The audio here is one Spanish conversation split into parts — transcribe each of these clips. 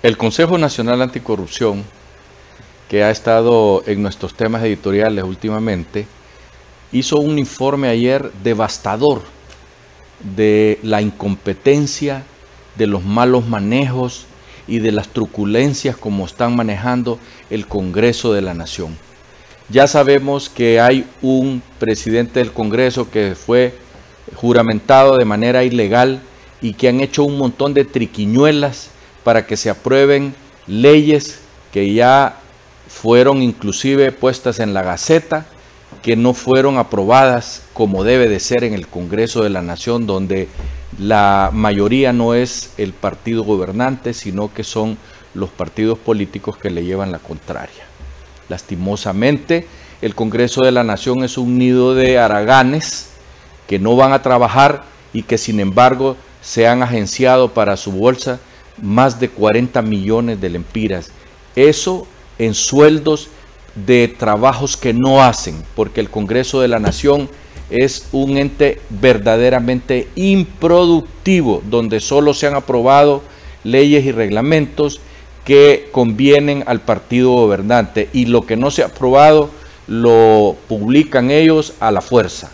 El Consejo Nacional Anticorrupción, que ha estado en nuestros temas editoriales últimamente, hizo un informe ayer devastador de la incompetencia, de los malos manejos y de las truculencias como están manejando el Congreso de la Nación. Ya sabemos que hay un presidente del Congreso que fue juramentado de manera ilegal y que han hecho un montón de triquiñuelas para que se aprueben leyes que ya fueron inclusive puestas en la Gaceta, que no fueron aprobadas como debe de ser en el Congreso de la Nación, donde la mayoría no es el partido gobernante, sino que son los partidos políticos que le llevan la contraria. Lastimosamente, el Congreso de la Nación es un nido de haraganes que no van a trabajar y que sin embargo se han agenciado para su bolsa más de 40 millones de lempiras. Eso en sueldos de trabajos que no hacen, porque el Congreso de la Nación es un ente verdaderamente improductivo, donde solo se han aprobado leyes y reglamentos que convienen al partido gobernante y lo que no se ha aprobado lo publican ellos a la fuerza.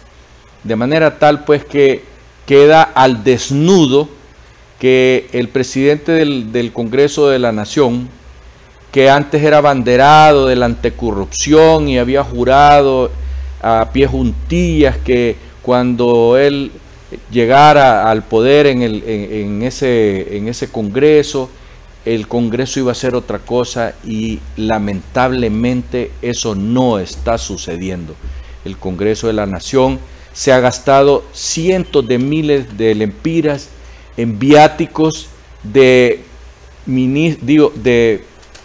De manera tal pues que queda al desnudo que el presidente del, Congreso de la Nación, que antes era abanderado de la anticorrupción y había jurado a pie juntillas que cuando él llegara al poder en, en, ese, en ese Congreso, el Congreso iba a ser otra cosa y lamentablemente eso no está sucediendo. El Congreso de la Nación se ha gastado cientos de miles de lempiras en viáticos de, de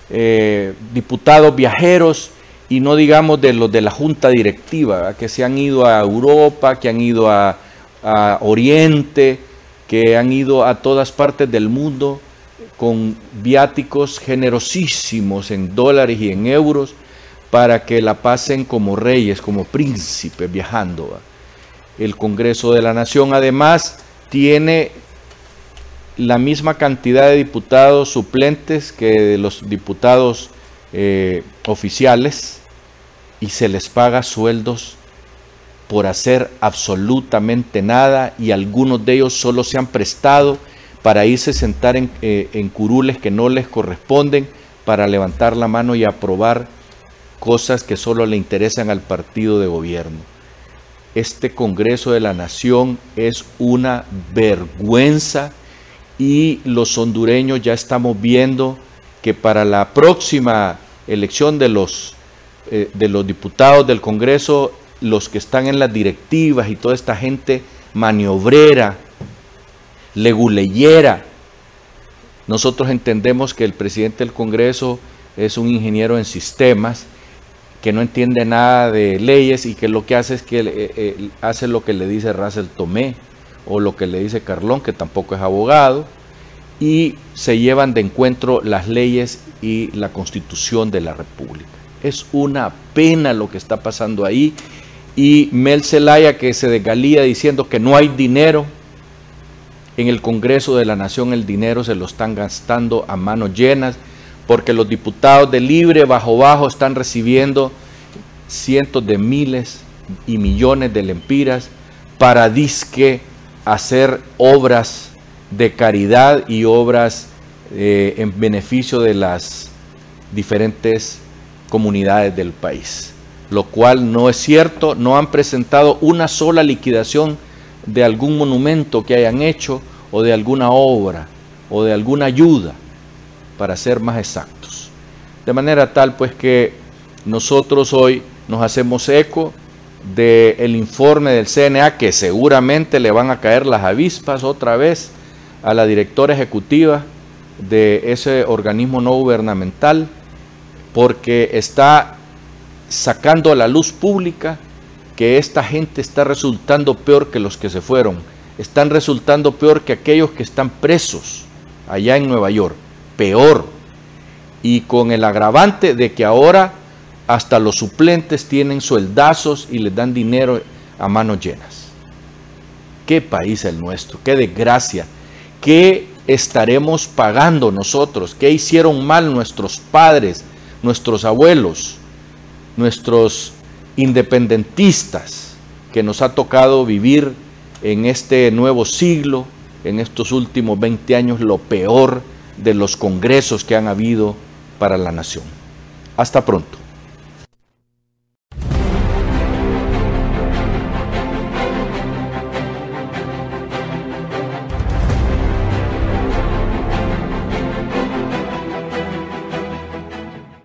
eh, diputados viajeros y no digamos de los de la junta directiva, que se han ido a Europa, que han ido a, a Oriente, que han ido a todas partes del mundo con viáticos generosísimos en dólares y en euros para que la pasen como reyes, como príncipes viajando. El Congreso de la Nación además tiene la misma cantidad de diputados suplentes que de los diputados eh, oficiales y se les paga sueldos por hacer absolutamente nada y algunos de ellos solo se han prestado para irse a sentar en, eh, en curules que no les corresponden, para levantar la mano y aprobar cosas que solo le interesan al partido de gobierno. Este Congreso de la Nación es una vergüenza y los hondureños ya estamos viendo que para la próxima elección de los, eh, de los diputados del Congreso, los que están en las directivas y toda esta gente maniobrera, leguleyera, nosotros entendemos que el presidente del Congreso es un ingeniero en sistemas, que no entiende nada de leyes y que lo que hace es que eh, eh, hace lo que le dice Russell Tomé o lo que le dice Carlón, que tampoco es abogado, y se llevan de encuentro las leyes y la constitución de la República. Es una pena lo que está pasando ahí. Y Mel Zelaya que se desgalía diciendo que no hay dinero. En el Congreso de la Nación el dinero se lo están gastando a manos llenas porque los diputados de libre bajo bajo están recibiendo cientos de miles y millones de lempiras para disque hacer obras de caridad y obras eh, en beneficio de las diferentes comunidades del país, lo cual no es cierto, no han presentado una sola liquidación de algún monumento que hayan hecho o de alguna obra o de alguna ayuda, para ser más exactos. De manera tal pues que nosotros hoy nos hacemos eco del informe del CNA que seguramente le van a caer las avispas otra vez a la directora ejecutiva de ese organismo no gubernamental porque está sacando a la luz pública que esta gente está resultando peor que los que se fueron, están resultando peor que aquellos que están presos allá en Nueva York, peor, y con el agravante de que ahora hasta los suplentes tienen sueldazos y les dan dinero a manos llenas. Qué país el nuestro, qué desgracia qué estaremos pagando nosotros? ¿Qué hicieron mal nuestros padres, nuestros abuelos, nuestros independentistas que nos ha tocado vivir en este nuevo siglo, en estos últimos 20 años, lo peor de los congresos que han habido para la nación? Hasta pronto.